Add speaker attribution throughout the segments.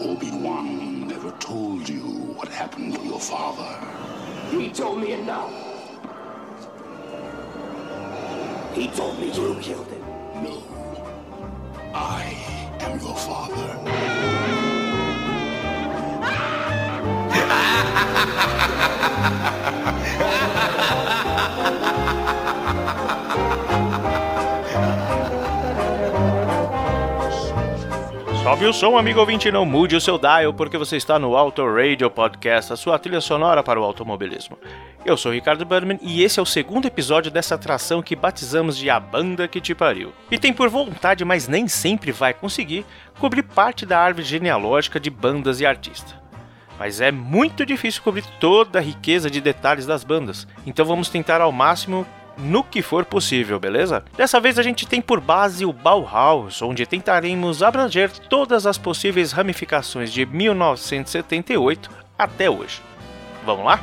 Speaker 1: Obi-Wan never told you what happened to your father.
Speaker 2: He told me enough. He told me you killed him.
Speaker 1: No. I am your father.
Speaker 3: Sobe o som, amigo ouvinte, não mude o seu dial, porque você está no Auto Radio Podcast, a sua trilha sonora para o automobilismo. Eu sou Ricardo Burman e esse é o segundo episódio dessa atração que batizamos de A Banda Que Te Pariu. E tem por vontade, mas nem sempre vai conseguir, cobrir parte da árvore genealógica de bandas e artistas. Mas é muito difícil cobrir toda a riqueza de detalhes das bandas, então vamos tentar ao máximo no que for possível, beleza? Dessa vez a gente tem por base o Bauhaus, onde tentaremos abranger todas as possíveis ramificações de 1978 até hoje. Vamos lá?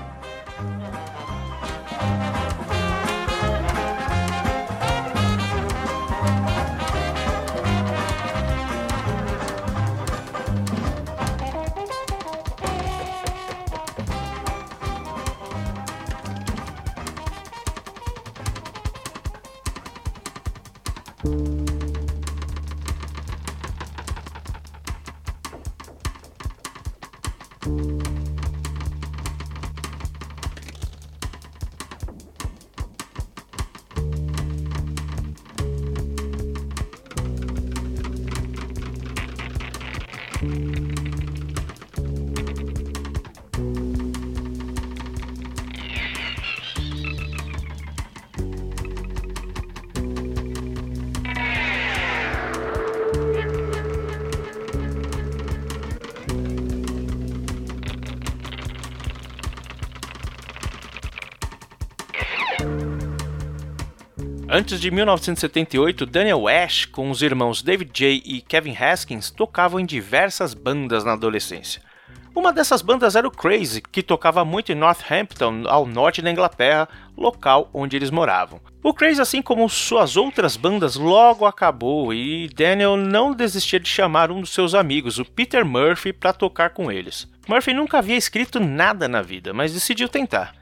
Speaker 3: Antes de 1978, Daniel Ash, com os irmãos David J. e Kevin Haskins, tocavam em diversas bandas na adolescência. Uma dessas bandas era o Crazy, que tocava muito em Northampton, ao norte da Inglaterra, local onde eles moravam. O Crazy, assim como suas outras bandas, logo acabou e Daniel não desistia de chamar um dos seus amigos, o Peter Murphy, para tocar com eles. Murphy nunca havia escrito nada na vida, mas decidiu tentar.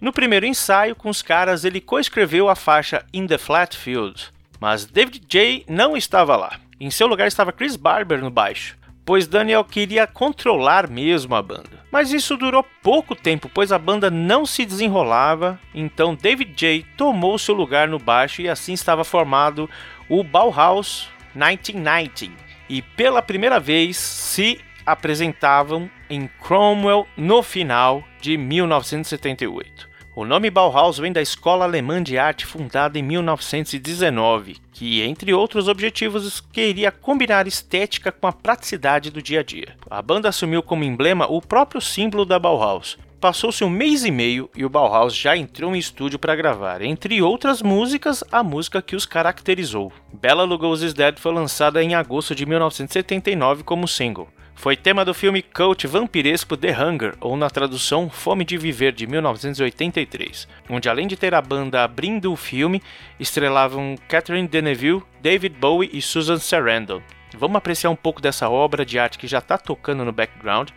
Speaker 3: No primeiro ensaio com os caras, ele coescreveu a faixa In the Flat Field, mas David J não estava lá. Em seu lugar estava Chris Barber no baixo, pois Daniel queria controlar mesmo a banda. Mas isso durou pouco tempo, pois a banda não se desenrolava, então David J tomou seu lugar no baixo e assim estava formado o Bauhaus 1990. E pela primeira vez se apresentavam em Cromwell no final de 1978. O nome Bauhaus vem da Escola Alemã de Arte fundada em 1919, que, entre outros objetivos, queria combinar estética com a praticidade do dia a dia. A banda assumiu como emblema o próprio símbolo da Bauhaus. Passou-se um mês e meio e o Bauhaus já entrou em estúdio para gravar, entre outras músicas, a música que os caracterizou. Bela Lugosi's Dead foi lançada em agosto de 1979 como single. Foi tema do filme cult vampiresco The Hunger, ou na tradução Fome de Viver, de 1983, onde além de ter a banda abrindo o filme, estrelavam Catherine Deneville, David Bowie e Susan Sarandon. Vamos apreciar um pouco dessa obra de arte que já está tocando no background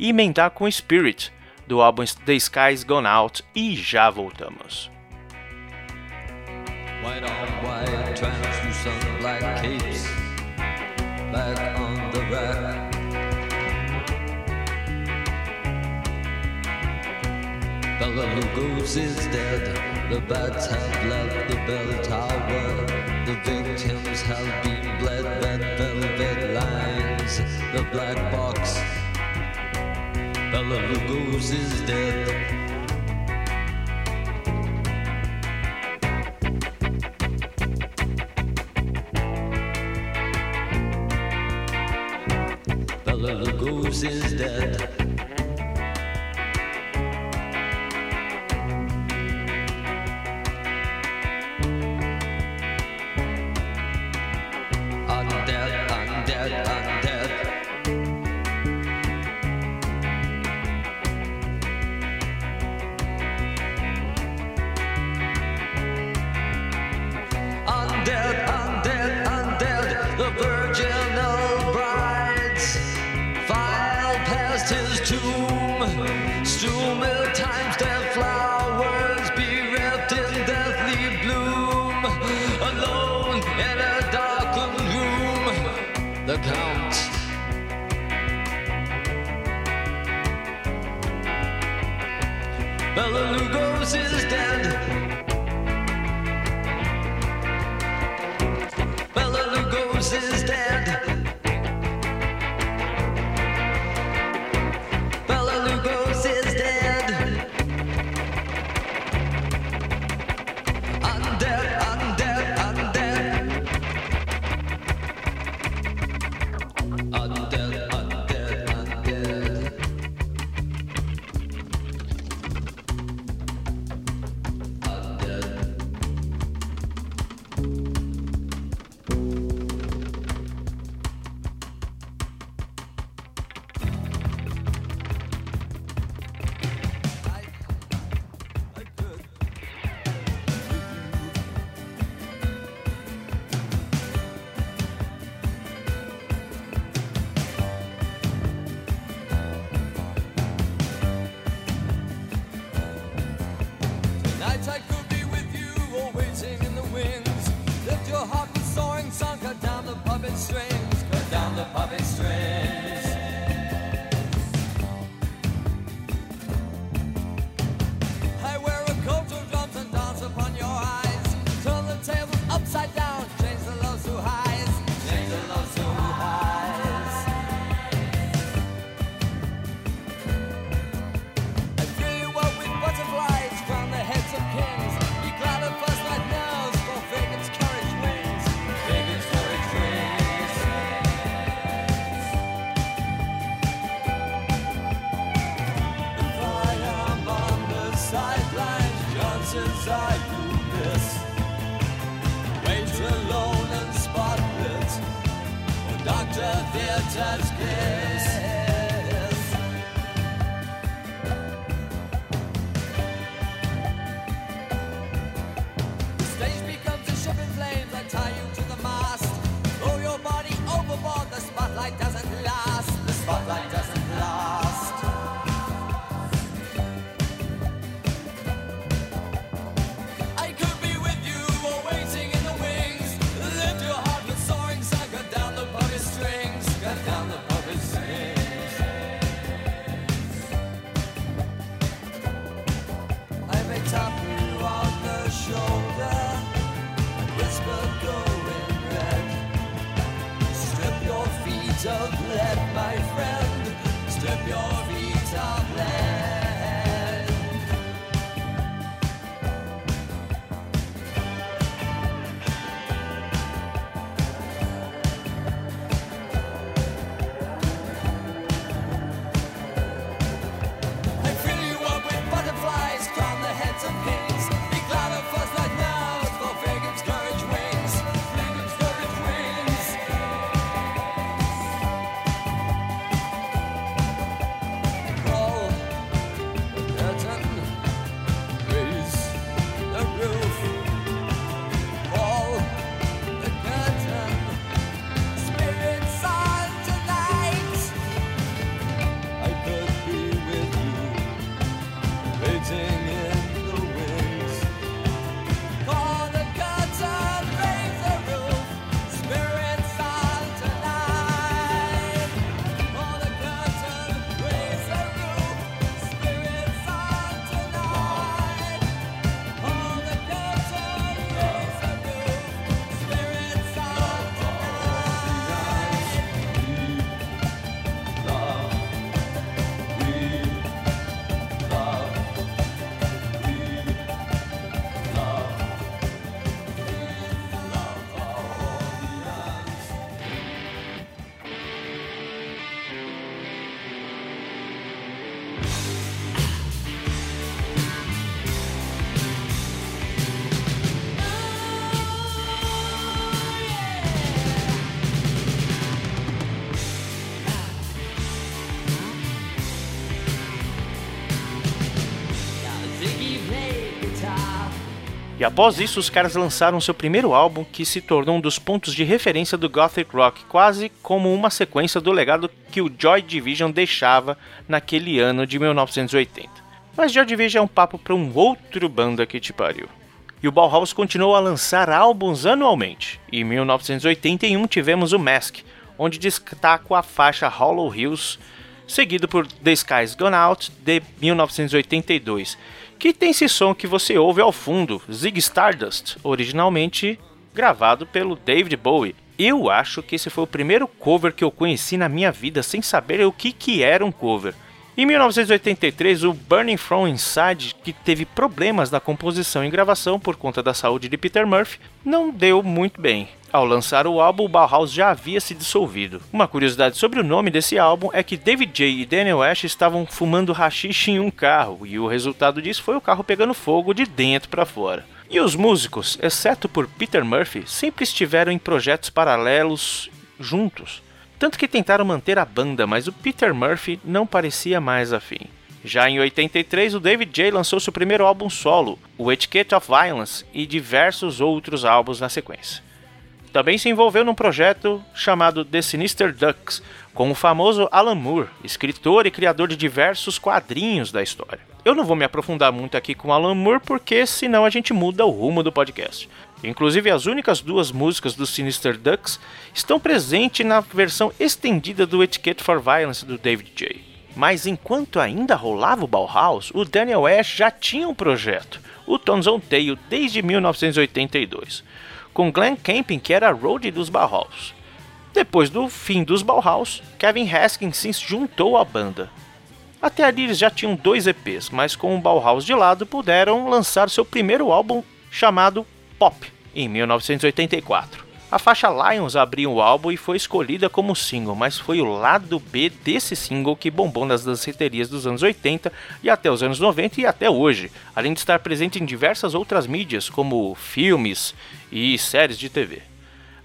Speaker 3: e emendar com Spirit, do álbum The Sky's Gone Out, e já voltamos. White on white, translucent black capes, back on the rack. Bella Lugos is dead. The bats have left the bell tower. The victims have been bled. Red velvet lines. The black box. Bella Lugos is dead. Bella Lugos is dead. has Bye. E após isso, os caras lançaram seu primeiro álbum, que se tornou um dos pontos de referência do gothic rock, quase como uma sequência do legado que o Joy Division deixava naquele ano de 1980. Mas Joy Division é um papo para um outro banda que te pariu. E o Bauhaus continuou a lançar álbuns anualmente. Em 1981 tivemos o Mask, onde destaca a faixa Hollow Hills, seguido por The Skies Gone Out de 1982 que tem esse som que você ouve ao fundo, Zig Stardust, originalmente gravado pelo David Bowie. Eu acho que esse foi o primeiro cover que eu conheci na minha vida sem saber o que, que era um cover. Em 1983, o Burning From Inside, que teve problemas na composição e gravação por conta da saúde de Peter Murphy, não deu muito bem. Ao lançar o álbum, o Bauhaus já havia se dissolvido. Uma curiosidade sobre o nome desse álbum é que David J. e Daniel Ash estavam fumando rachixe em um carro, e o resultado disso foi o carro pegando fogo de dentro para fora. E os músicos, exceto por Peter Murphy, sempre estiveram em projetos paralelos juntos. Tanto que tentaram manter a banda, mas o Peter Murphy não parecia mais afim. Já em 83, o David J lançou seu primeiro álbum solo, o Etiquette of Violence, e diversos outros álbuns na sequência. Também se envolveu num projeto chamado The Sinister Ducks, com o famoso Alan Moore, escritor e criador de diversos quadrinhos da história. Eu não vou me aprofundar muito aqui com Alan Moore, porque senão a gente muda o rumo do podcast. Inclusive, as únicas duas músicas do Sinister Ducks estão presentes na versão estendida do Etiquette for Violence do David J. Mas enquanto ainda rolava o Bauhaus, o Daniel Ash já tinha um projeto, o Tones on Tail, desde 1982, com Glenn Camping, que era roadie dos Bauhaus. Depois do fim dos Bauhaus, Kevin Haskins se juntou à banda, até ali eles já tinham dois EPs, mas com o Bauhaus de lado puderam lançar seu primeiro álbum chamado Pop, em 1984. A faixa Lions abriu o álbum e foi escolhida como single, mas foi o lado B desse single que bombou nas danceterias dos anos 80 e até os anos 90 e até hoje, além de estar presente em diversas outras mídias, como filmes e séries de TV.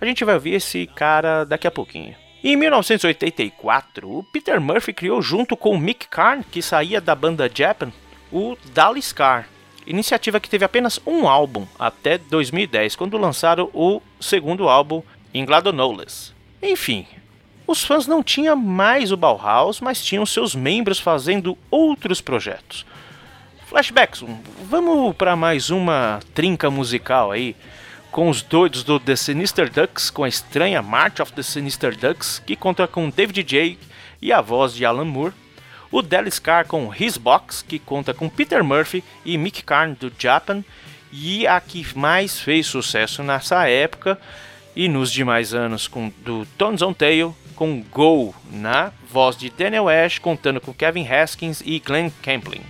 Speaker 3: A gente vai ouvir esse cara daqui a pouquinho. Em 1984, o Peter Murphy criou junto com Mick Karn, que saía da banda Japan, o Dallas Car, iniciativa que teve apenas um álbum até 2010, quando lançaram o segundo álbum, Ingladonoless. Enfim, os fãs não tinham mais o Bauhaus, mas tinham seus membros fazendo outros projetos. Flashbacks, vamos para mais uma trinca musical aí com os doidos do The Sinister Ducks, com a estranha March of the Sinister Ducks, que conta com David J. e a voz de Alan Moore, o Dallas Carr com His Box, que conta com Peter Murphy e Mick Karn do Japan, e a que mais fez sucesso nessa época e nos demais anos com do Tones on Tail, com Go na voz de Daniel Ash, contando com Kevin Haskins e Glenn Campling.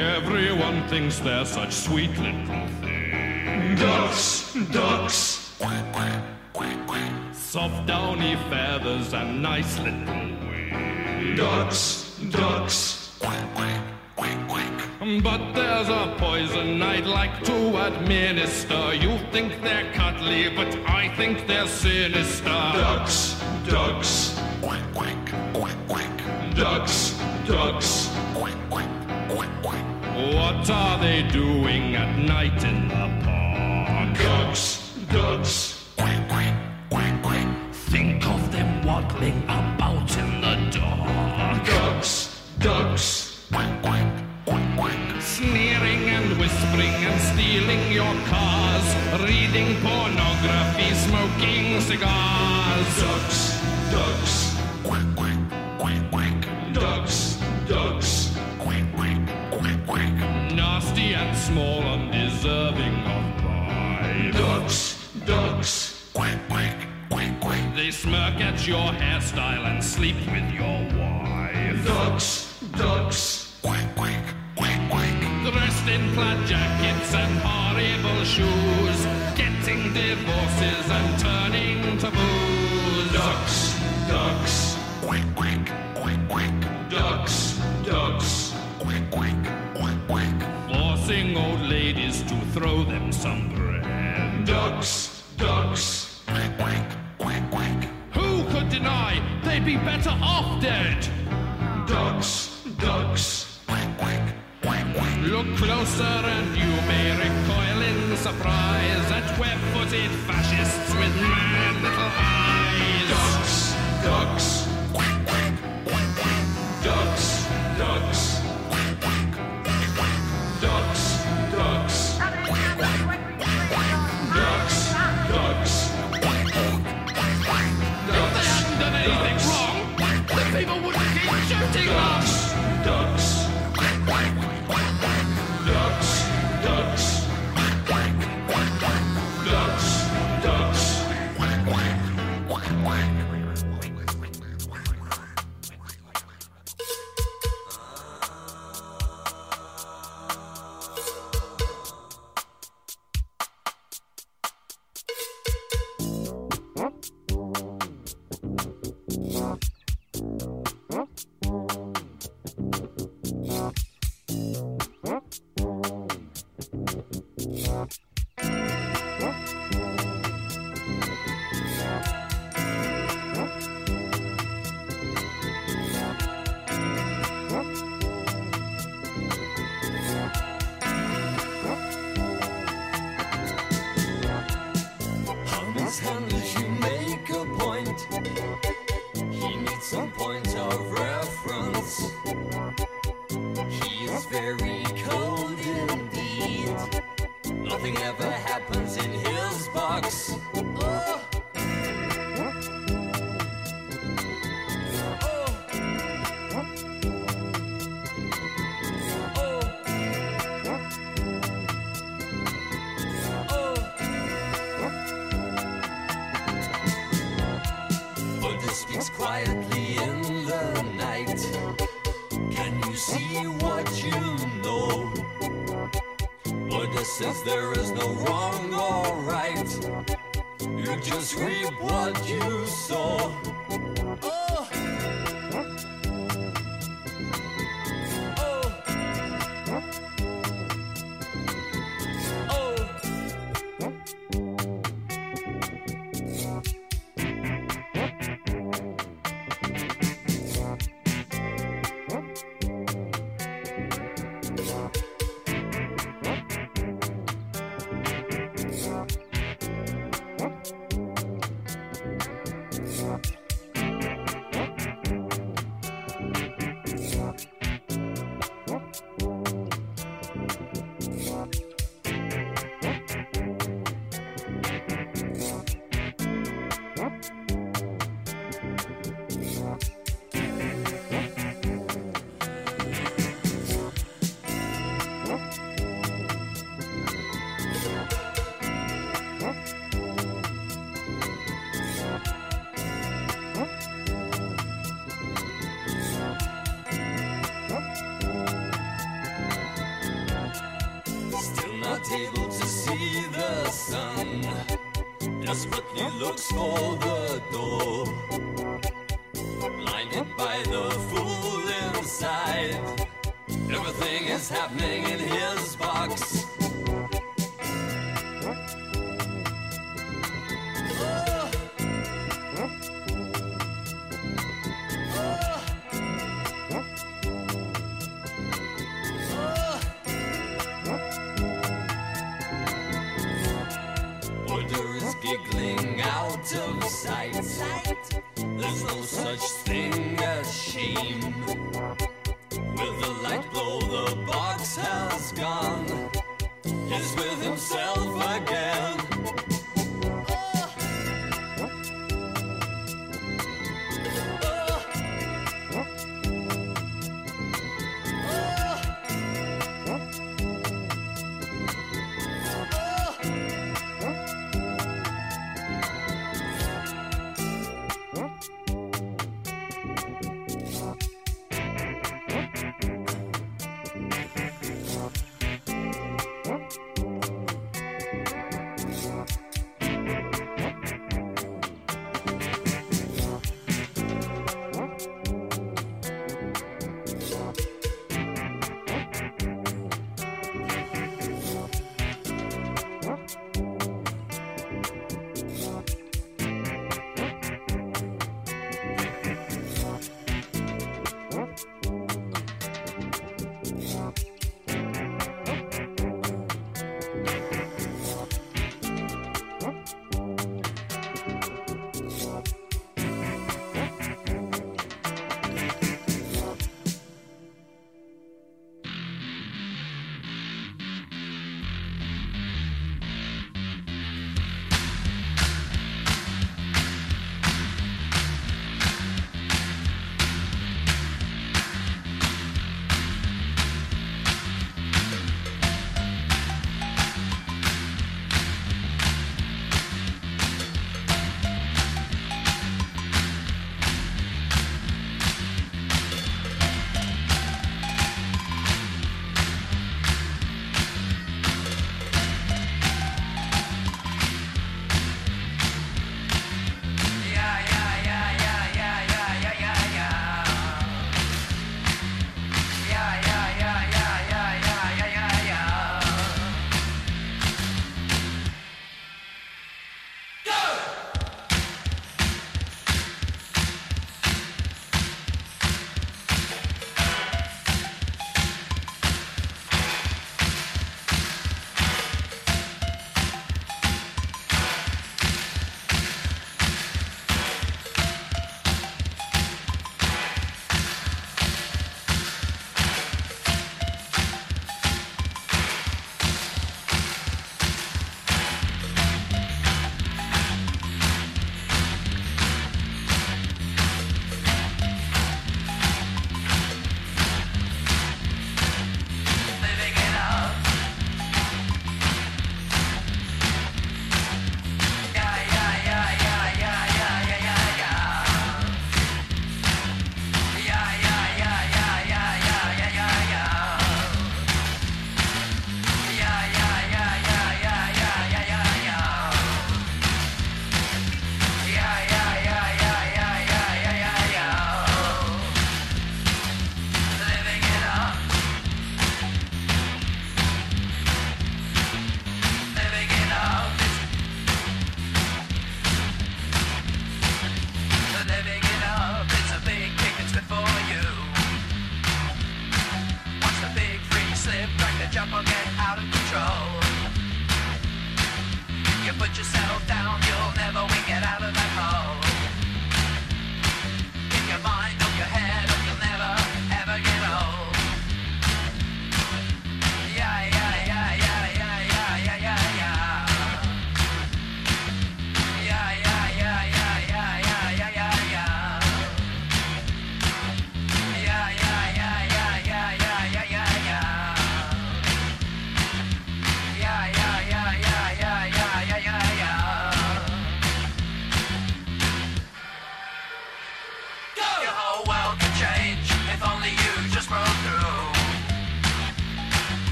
Speaker 4: Everyone thinks they're such sweet little things.
Speaker 1: Ducks, ducks.
Speaker 4: Quack, quack, quack, quack. Soft downy feathers and nice little wings.
Speaker 1: Ducks, ducks.
Speaker 4: Quack, quack, quack, quack. But there's a poison I'd like to administer. You think they're cuddly, but I think they're sinister.
Speaker 1: Ducks, ducks.
Speaker 4: Quack, quack, quack, quack.
Speaker 1: Ducks, ducks.
Speaker 4: Quack, quack. What are they doing at night in the park?
Speaker 1: Ducks, ducks.
Speaker 4: Quack, quack, quack, quack. Think of them waddling about in the dark.
Speaker 1: Ducks, ducks.
Speaker 4: Quack, quack, quack, quack. Sneering and whispering and stealing your cars. Reading pornography, smoking cigars.
Speaker 1: Ducks, ducks.
Speaker 4: Smirk at your hairstyle and sleep with your wife.
Speaker 1: Ducks, ducks.
Speaker 4: Quack, quack, quack, quack. Dressed in plaid jackets and horrible shoes. Getting divorces and turning to booze.
Speaker 1: Ducks, ducks.
Speaker 4: Quack, quack, quack, quack.
Speaker 1: Ducks, ducks.
Speaker 4: Quack, quack, quack, quack. Forcing old ladies to throw them some bread.
Speaker 1: Ducks, ducks.
Speaker 4: they'd be better off dead.
Speaker 1: Ducks, ducks.
Speaker 4: Look closer and you may recoil in surprise at web-footed fascists with mad little eyes.
Speaker 1: Ducks, ducks.
Speaker 5: scolded.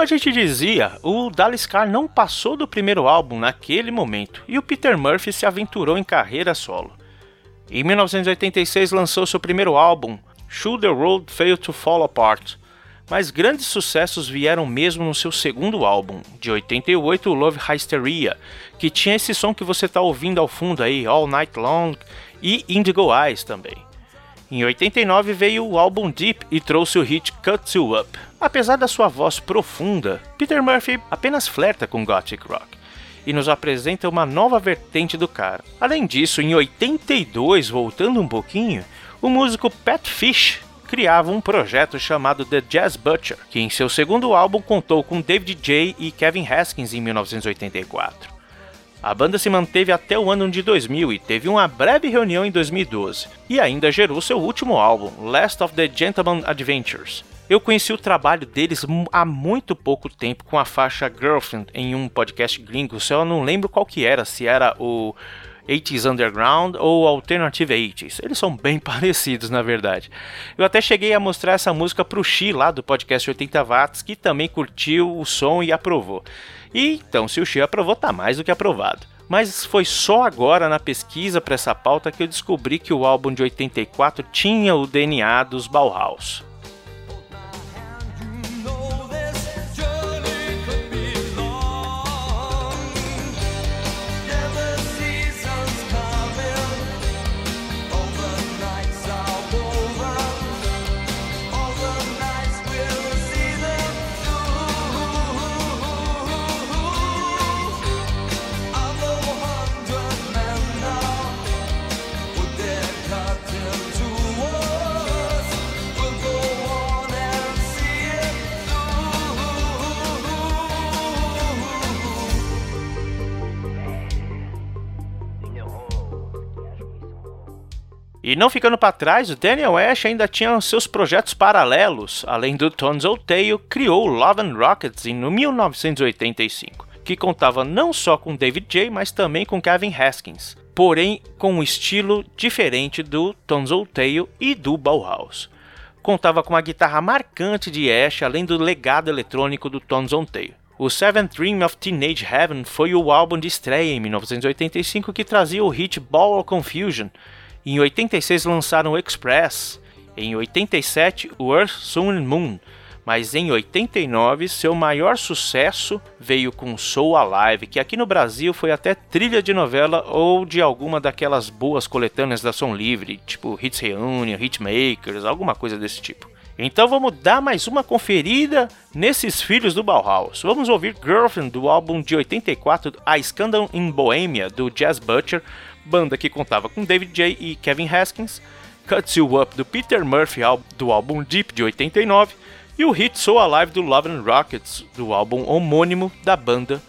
Speaker 3: Como a gente dizia, o Dallas Carr não passou do primeiro álbum naquele momento e o Peter Murphy se aventurou em carreira solo. Em 1986 lançou seu primeiro álbum, Should the World Fail to Fall Apart, mas grandes sucessos vieram mesmo no seu segundo álbum, de 88, Love Hysteria, que tinha esse som que você está ouvindo ao fundo aí, All Night Long, e Indigo Eyes também. Em 89 veio o álbum Deep e trouxe o hit Cut You Up. Apesar da sua voz profunda, Peter Murphy apenas flerta com gothic rock e nos apresenta uma nova vertente do cara. Além disso, em 82, voltando um pouquinho, o músico Pat Fish criava um projeto chamado The Jazz Butcher, que em seu segundo álbum contou com David J. e Kevin Haskins em 1984. A banda se manteve até o ano de 2000 e teve uma breve reunião em 2012, e ainda gerou seu último álbum, Last of the Gentleman Adventures. Eu conheci o trabalho deles há muito pouco tempo com a faixa Girlfriend em um podcast gringo, só eu não lembro qual que era, se era o 80s Underground ou Alternative 80s. Eles são bem parecidos, na verdade. Eu até cheguei a mostrar essa música pro Xi lá do podcast 80 Watts, que também curtiu o som e aprovou. E então, se o Xi aprovou, tá mais do que aprovado. Mas foi só agora na pesquisa para essa pauta que eu descobri que o álbum de 84 tinha o DNA dos Bauhaus. E não ficando para trás, Daniel Ash ainda tinha seus projetos paralelos. Além do Tones Old Tale, criou Love and Rockets em 1985, que contava não só com David J, mas também com Kevin Haskins, porém com um estilo diferente do Tones Old Tale e do Bauhaus. Contava com uma guitarra marcante de Ash, além do legado eletrônico do Tones Old Tale. O Seventh Dream of Teenage Heaven foi o álbum de estreia em 1985 que trazia o hit Ball of Confusion. Em 86 lançaram o Express. Em 87, o Earth, Sun and Moon.
Speaker 1: Mas em 89, seu maior sucesso veio com Soul Alive, que aqui no Brasil foi até trilha de novela ou de alguma daquelas boas coletâneas da Som Livre, tipo Hits Reunion, Hitmakers, alguma coisa desse tipo. Então vamos dar mais uma conferida nesses filhos do Bauhaus. Vamos ouvir Girlfriend do álbum de 84, A Scandal in Bohemia, do Jazz Butcher, banda que contava com David J. e Kevin Haskins, Cuts You Up do Peter Murphy do álbum Deep de 89 e o hit So Alive do Love and Rockets do álbum homônimo da banda,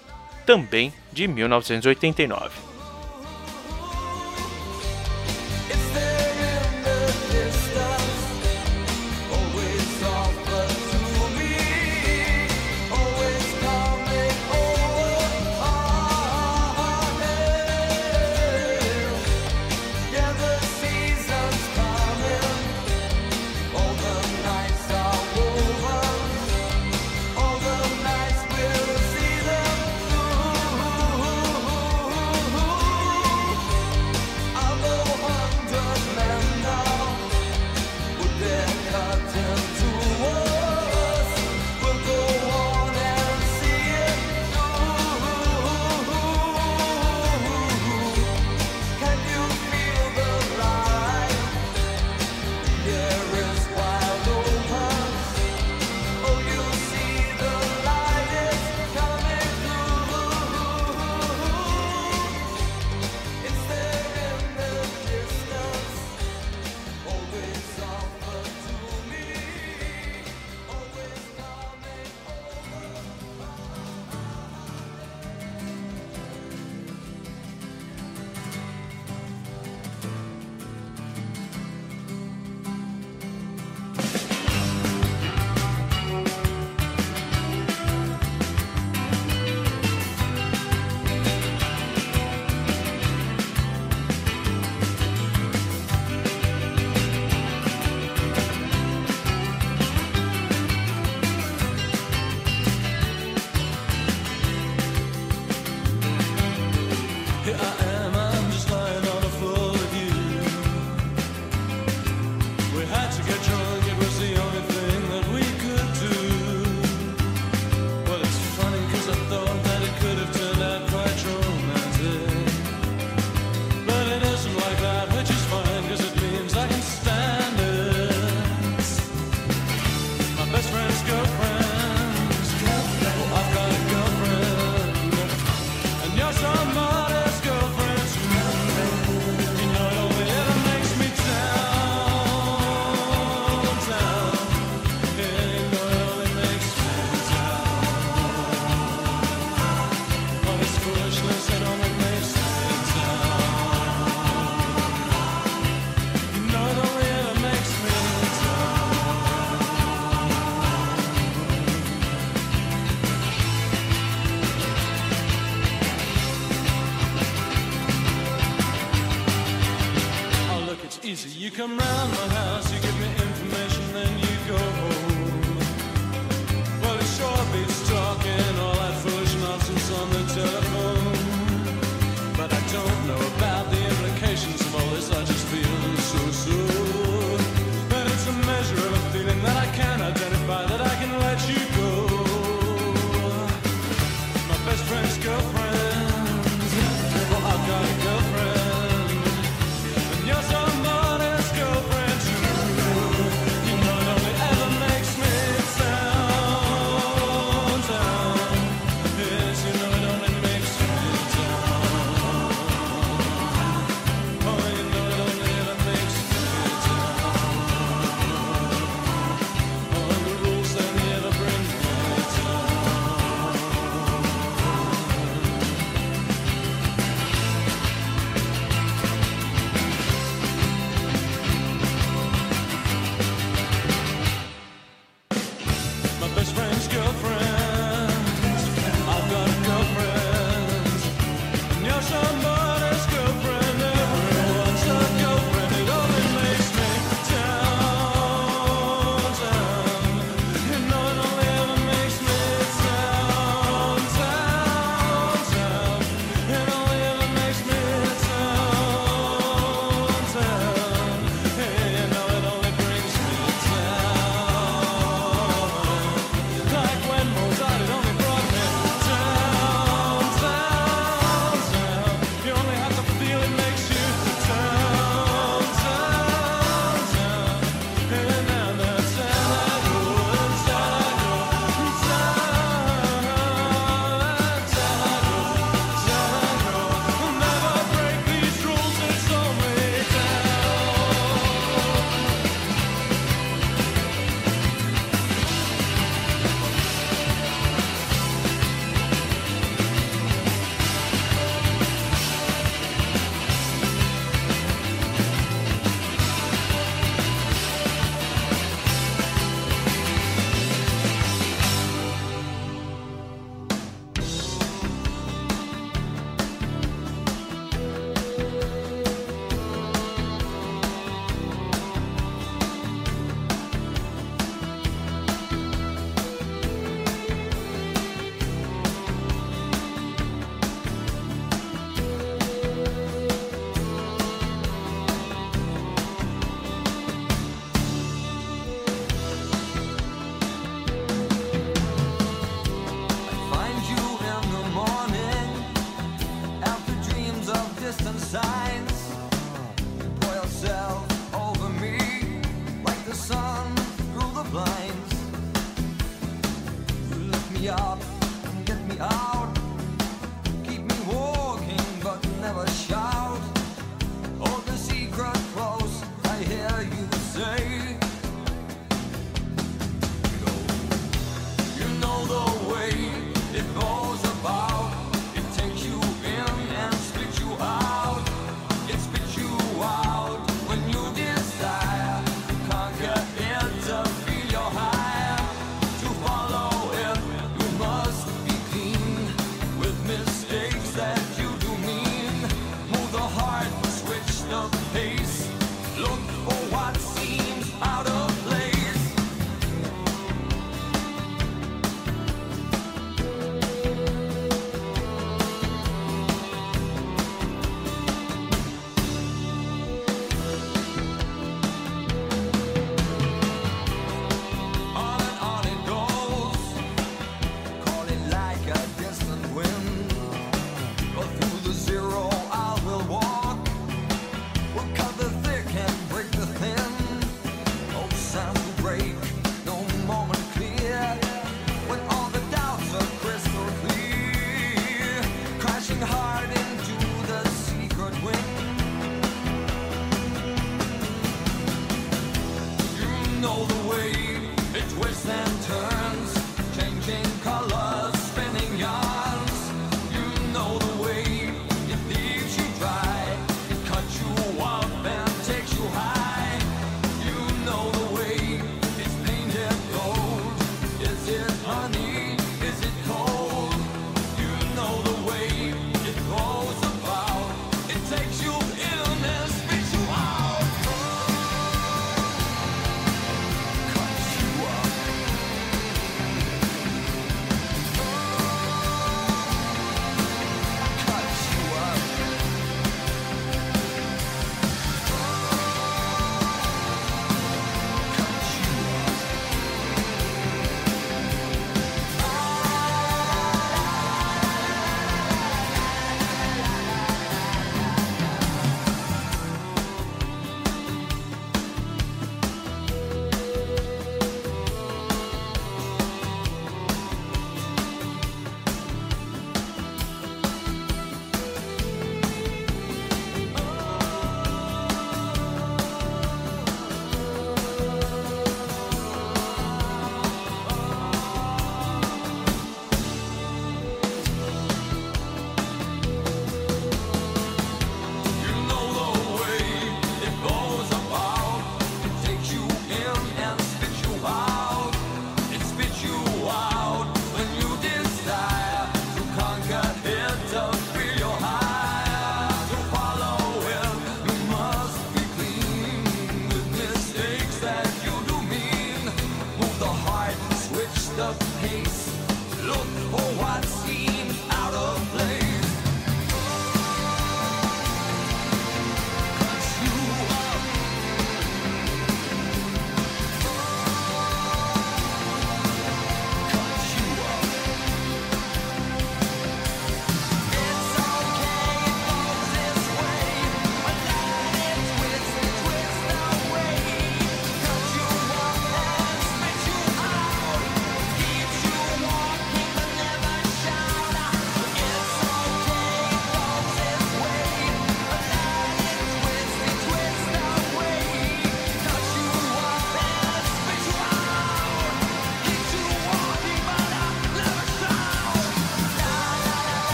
Speaker 1: também de 1989.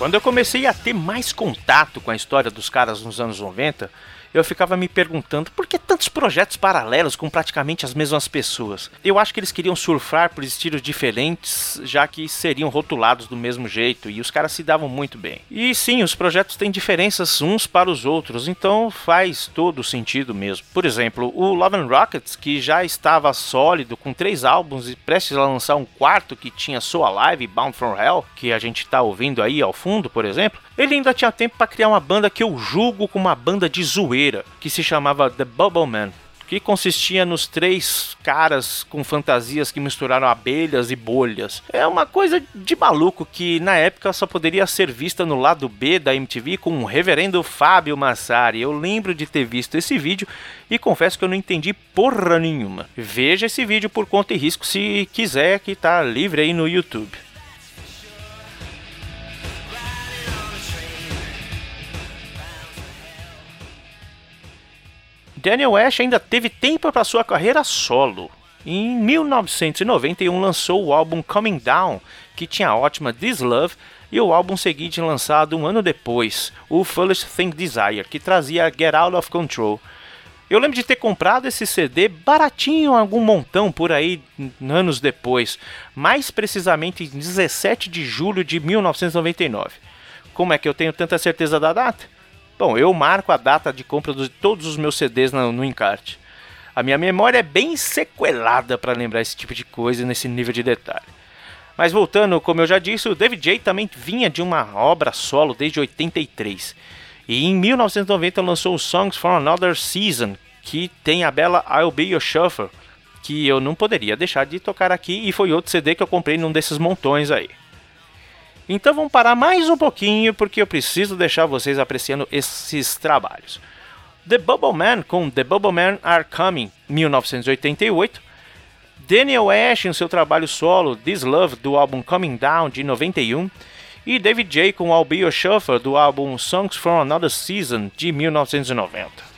Speaker 3: Quando eu comecei a ter mais contato com a história dos caras nos anos 90, eu ficava me perguntando por que tantos projetos paralelos com praticamente as mesmas pessoas. Eu acho que eles queriam surfar por estilos diferentes, já que seriam rotulados do mesmo jeito e os caras se davam muito bem. E sim, os projetos têm diferenças uns para os outros, então faz todo sentido mesmo. Por exemplo, o Love and Rockets, que já estava sólido com três álbuns e prestes a lançar um quarto que tinha So Alive e Bound from Hell, que a gente está ouvindo aí ao fundo, por exemplo, ele ainda tinha tempo para criar uma banda que eu julgo como uma banda de zoeira, que se chamava The Bubble Man, que consistia nos três caras com fantasias que misturaram abelhas e bolhas. É uma coisa de maluco que na época só poderia ser vista no lado B da MTV com o reverendo Fábio Massari. Eu lembro de ter visto esse vídeo e confesso que eu não entendi porra nenhuma. Veja esse vídeo por conta e risco se quiser, que tá livre aí no YouTube. Daniel Ash ainda teve tempo para sua carreira solo. Em 1991 lançou o álbum Coming Down, que tinha a ótima This Love, e o álbum seguinte lançado um ano depois, o Foolish Thing Desire, que trazia Get Out of Control. Eu lembro de ter comprado esse CD baratinho, algum montão por aí anos depois, mais precisamente em 17 de julho de 1999. Como é que eu tenho tanta certeza da data? Bom, eu marco a data de compra de todos os meus CDs no, no encarte. A minha memória é bem sequelada para lembrar esse tipo de coisa nesse nível de detalhe. Mas voltando, como eu já disse, o David J também vinha de uma obra solo desde 83. E em 1990 lançou o Songs for Another Season, que tem a bela I'll Be Your Shuffle, que eu não poderia deixar de tocar aqui e foi outro CD que eu comprei num desses montões aí. Então vamos parar mais um pouquinho porque eu preciso deixar vocês apreciando esses trabalhos. The Bubble Man com The Bubble Man Are Coming, 1988. Daniel Ash em seu trabalho solo This Love do álbum Coming Down de 91 e David J com I'll Be Your Shuffle do álbum Songs from Another Season de 1990.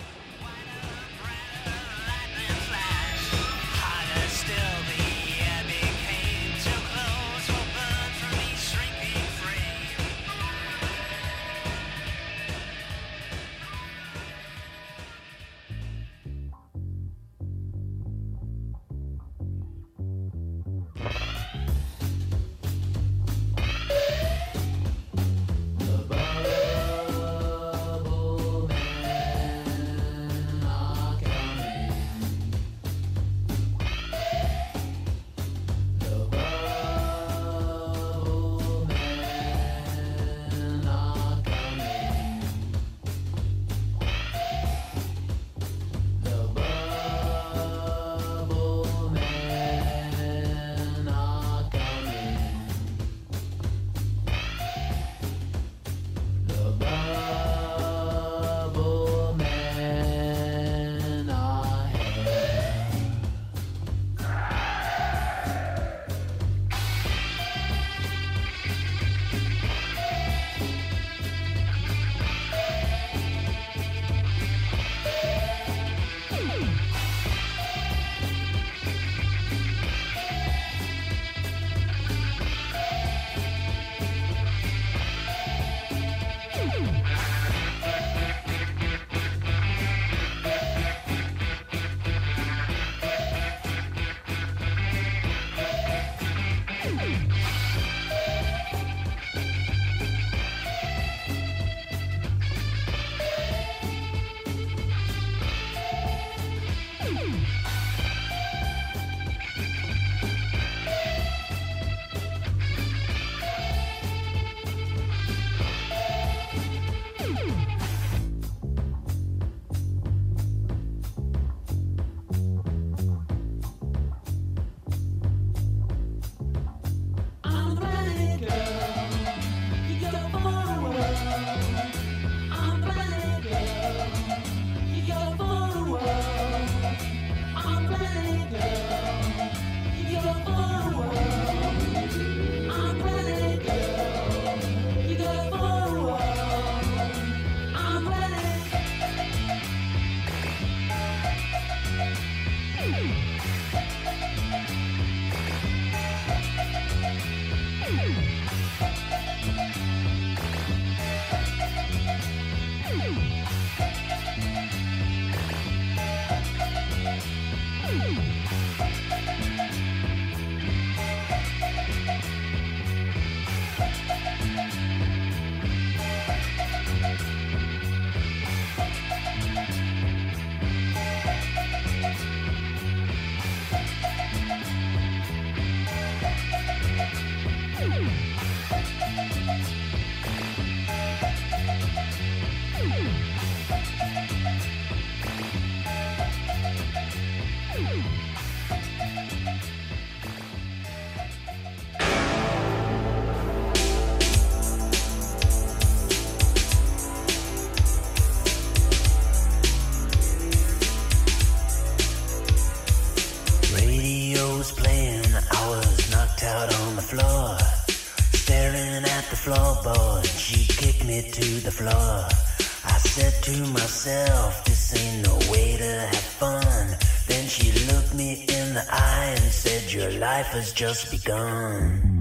Speaker 6: Just begun.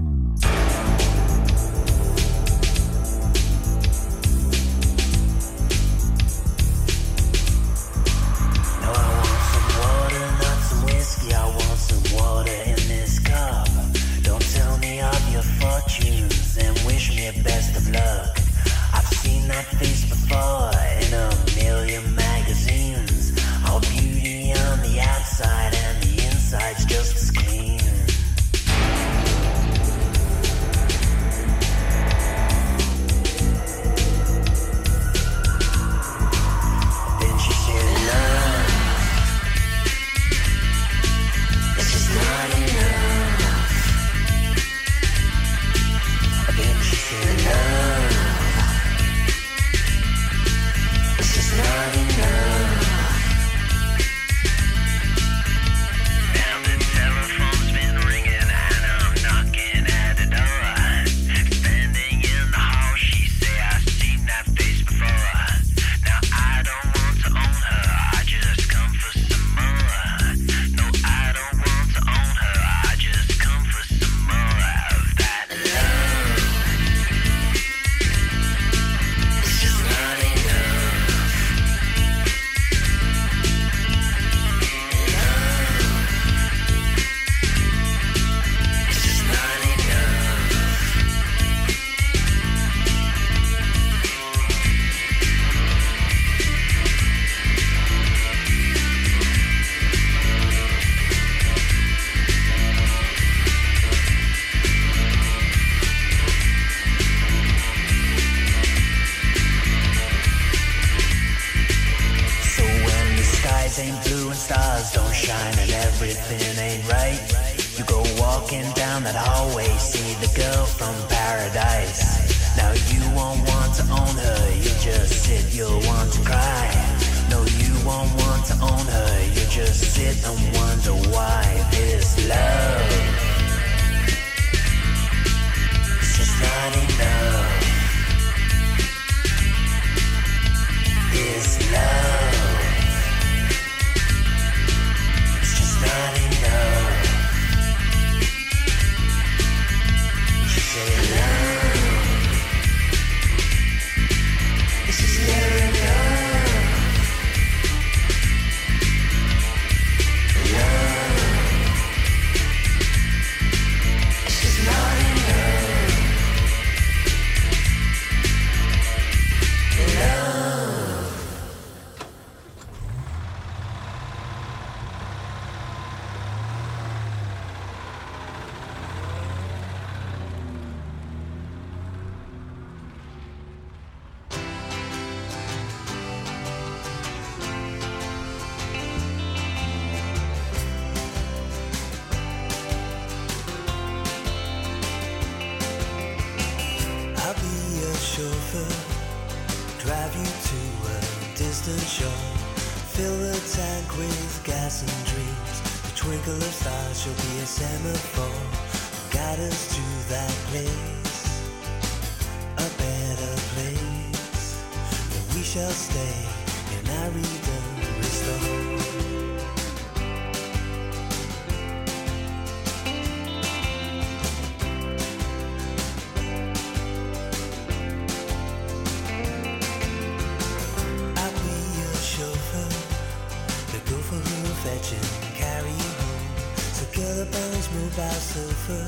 Speaker 6: About sulfur.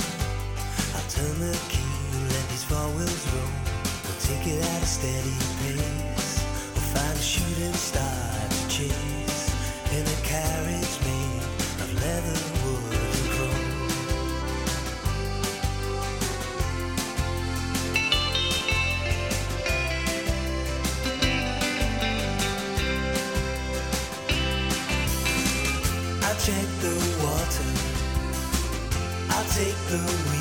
Speaker 6: I'll turn the key, let these four wheels roll. We'll take it at a steady pace. We'll find a shooting star to chase in a carriage made of leather, I'll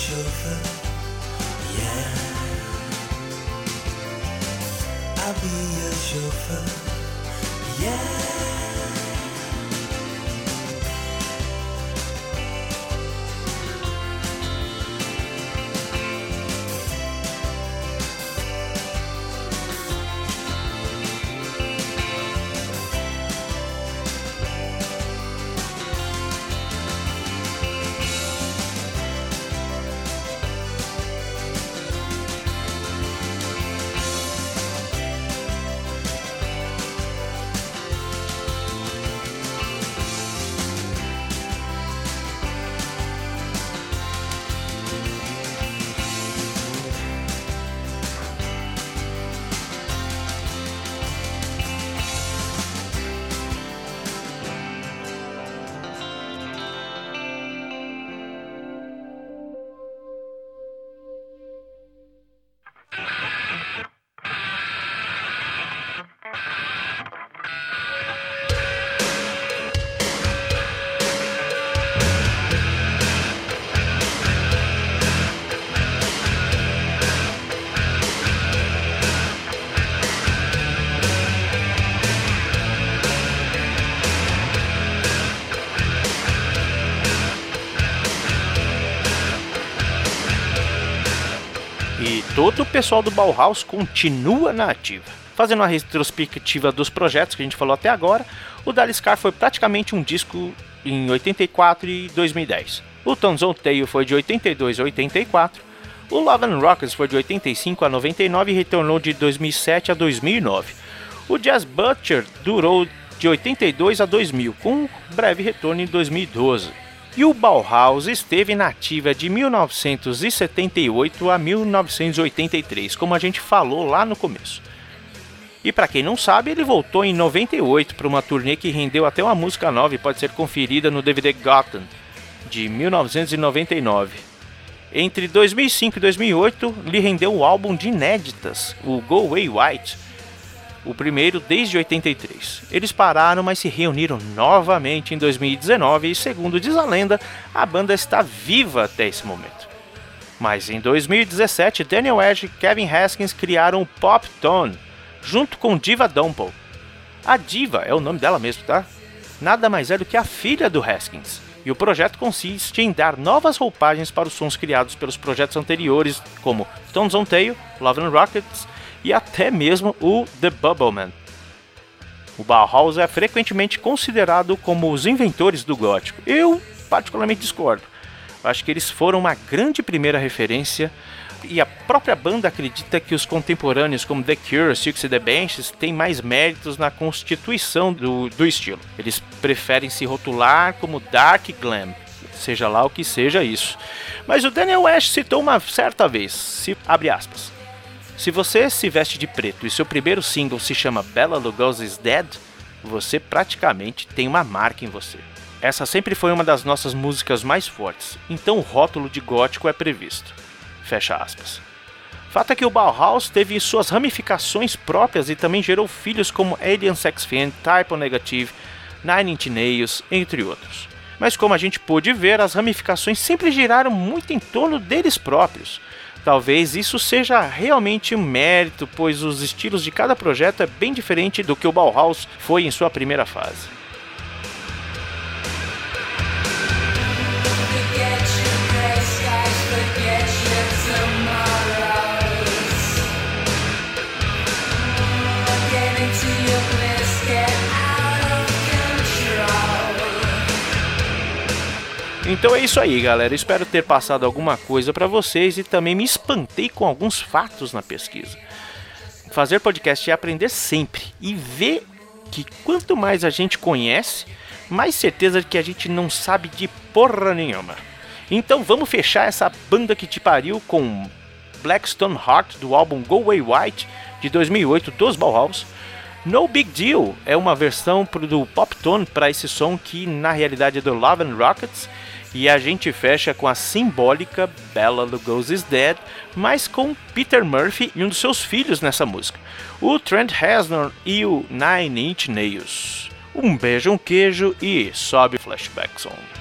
Speaker 6: chauffeur, yeah. I'll be your chauffeur, yeah.
Speaker 3: Todo o pessoal do Bauhaus continua na ativa. Fazendo uma retrospectiva dos projetos que a gente falou até agora, o Daliscar foi praticamente um disco em 84 e 2010. O Tons on Tail foi de 82 a 84. O Love and Rockets foi de 85 a 99 e retornou de 2007 a 2009. O Jazz Butcher durou de 82 a 2000, com um breve retorno em 2012. E o Bauhaus esteve na ativa de 1978 a 1983, como a gente falou lá no começo. E para quem não sabe, ele voltou em 98 para uma turnê que rendeu até uma música nova e pode ser conferida no DVD Gotham, de 1999. Entre 2005 e 2008, lhe rendeu o álbum de inéditas, o Go Away White, o primeiro desde 83. Eles pararam, mas se reuniram novamente em 2019 e, segundo diz a lenda, a banda está viva até esse momento. Mas em 2017, Daniel Edge e Kevin Haskins criaram o Pop Tone, junto com Diva Dumple. A Diva é o nome dela mesmo, tá? Nada mais é do que a filha do Haskins. E o projeto consiste em dar novas roupagens para os sons criados pelos projetos anteriores, como Stones on Tail, Love and Rockets e até mesmo o The Bubbleman. O Bauhaus é frequentemente considerado como os inventores do gótico. Eu particularmente discordo. Acho que eles foram uma grande primeira referência e a própria banda acredita que os contemporâneos como The Cure, Six e The Benches têm mais méritos na constituição do, do estilo. Eles preferem se rotular como Dark Glam, seja lá o que seja isso. Mas o Daniel Ash citou uma certa vez, se, abre aspas, se você se veste de preto e seu primeiro single se chama Bella Lugosi's Dead, você praticamente tem uma marca em você. Essa sempre foi uma das nossas músicas mais fortes, então o rótulo de gótico é previsto. Fecha aspas. Fato é que o Bauhaus teve suas ramificações próprias e também gerou filhos como Alien Sex Fiend, Typo Negative, Nine Inch Nails, entre outros. Mas como a gente pôde ver, as ramificações sempre giraram muito em torno deles próprios. Talvez isso seja realmente um mérito, pois os estilos de cada projeto é bem diferente do que o Bauhaus foi em sua primeira fase. Então é isso aí, galera. Espero ter passado alguma coisa para vocês e também me espantei com alguns fatos na pesquisa. Fazer podcast é aprender sempre e ver que quanto mais a gente conhece, mais certeza de que a gente não sabe de porra nenhuma. Então vamos fechar essa banda que te pariu com Blackstone Heart do álbum Go Away White de 2008 dos Bauhaus. No Big Deal é uma versão do Pop Tone para esse som que na realidade é do Love and Rockets. E a gente fecha com a simbólica Bella Lugosi's Dead, mas com Peter Murphy e um dos seus filhos nessa música, o Trent Reznor e o Nine Inch Nails. Um beijo, um queijo e sobe o flashback song.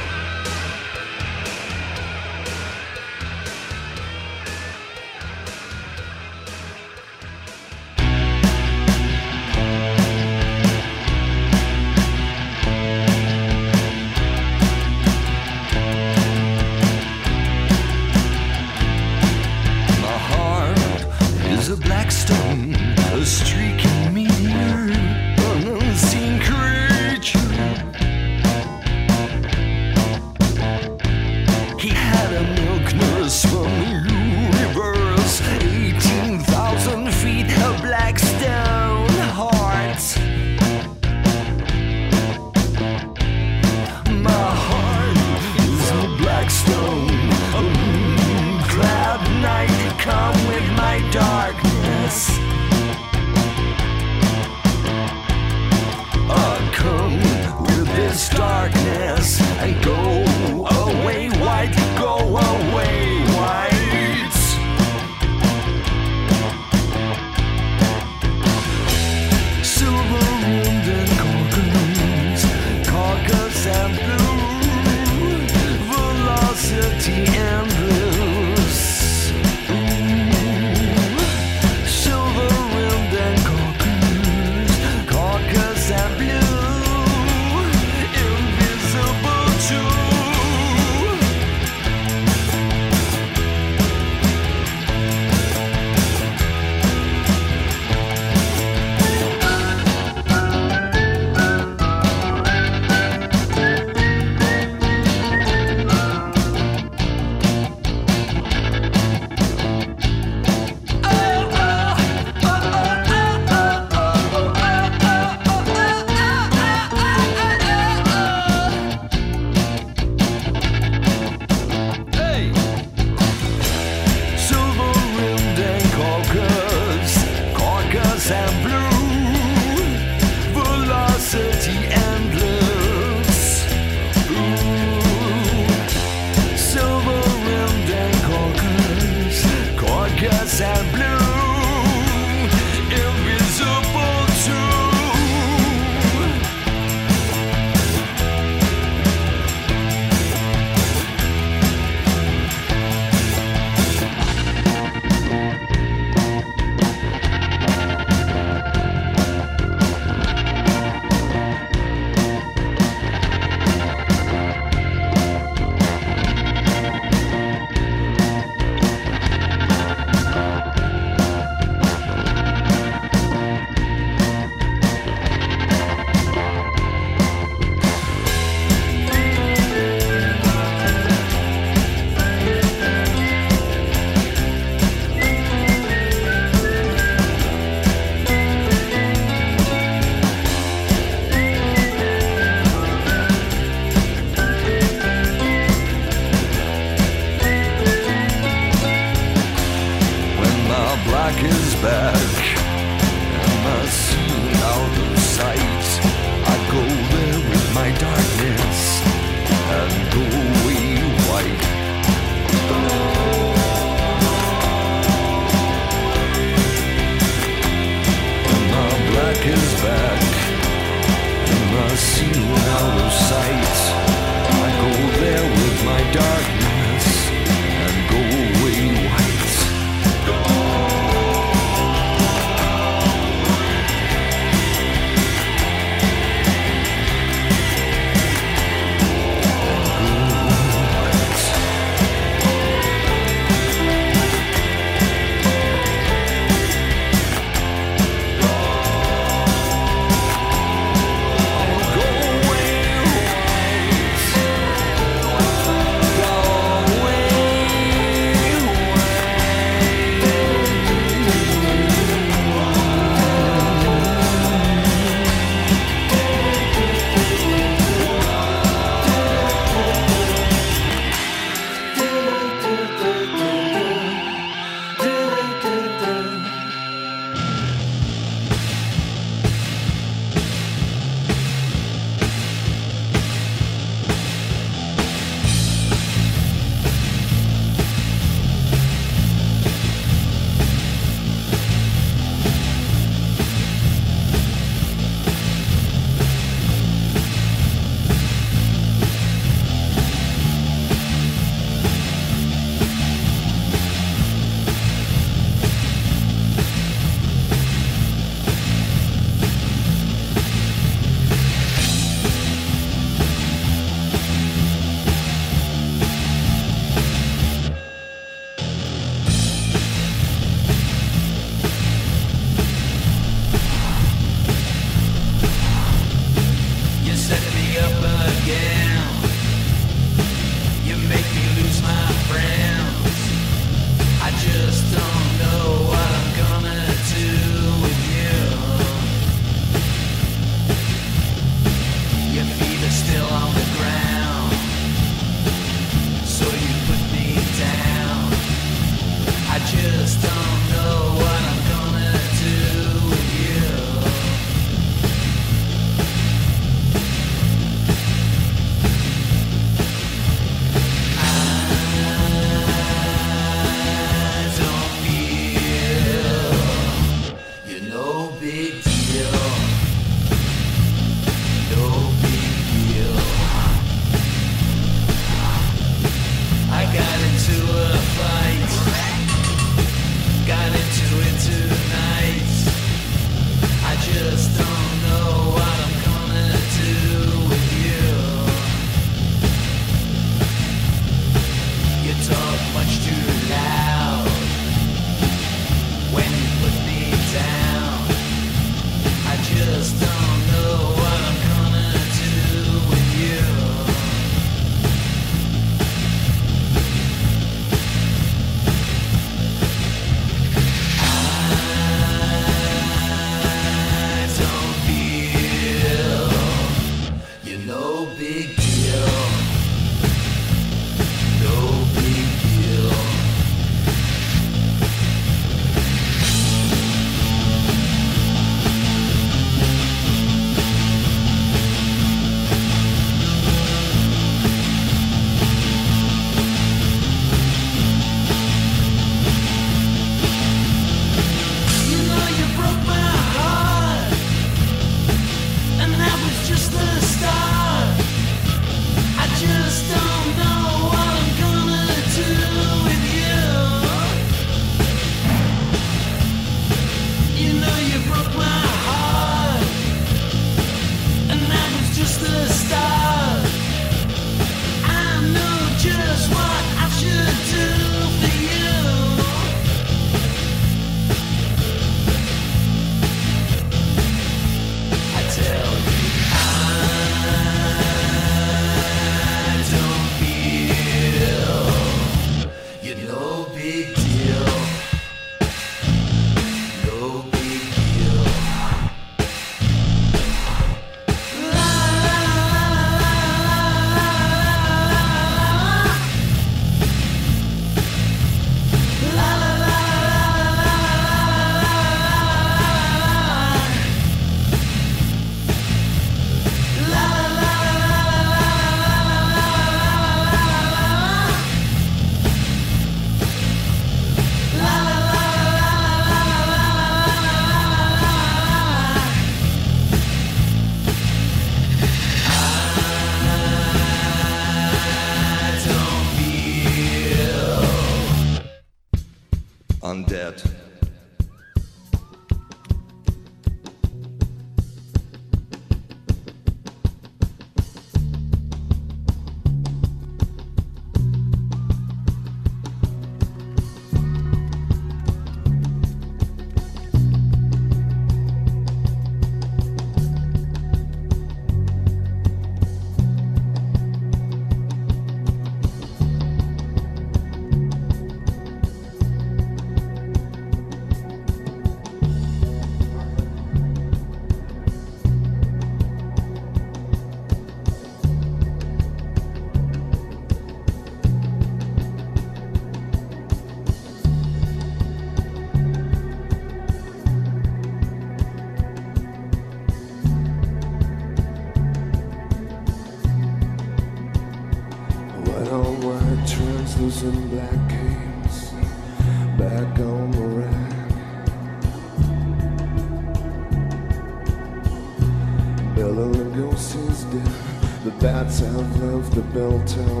Speaker 7: built to.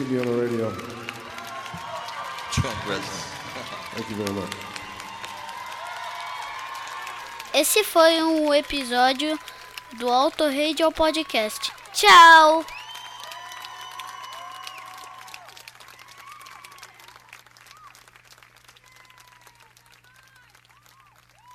Speaker 7: on the
Speaker 8: radio.
Speaker 9: Trump
Speaker 8: Thank you very much.
Speaker 10: Esse foi um episódio do Auto Radio Podcast. Tchau!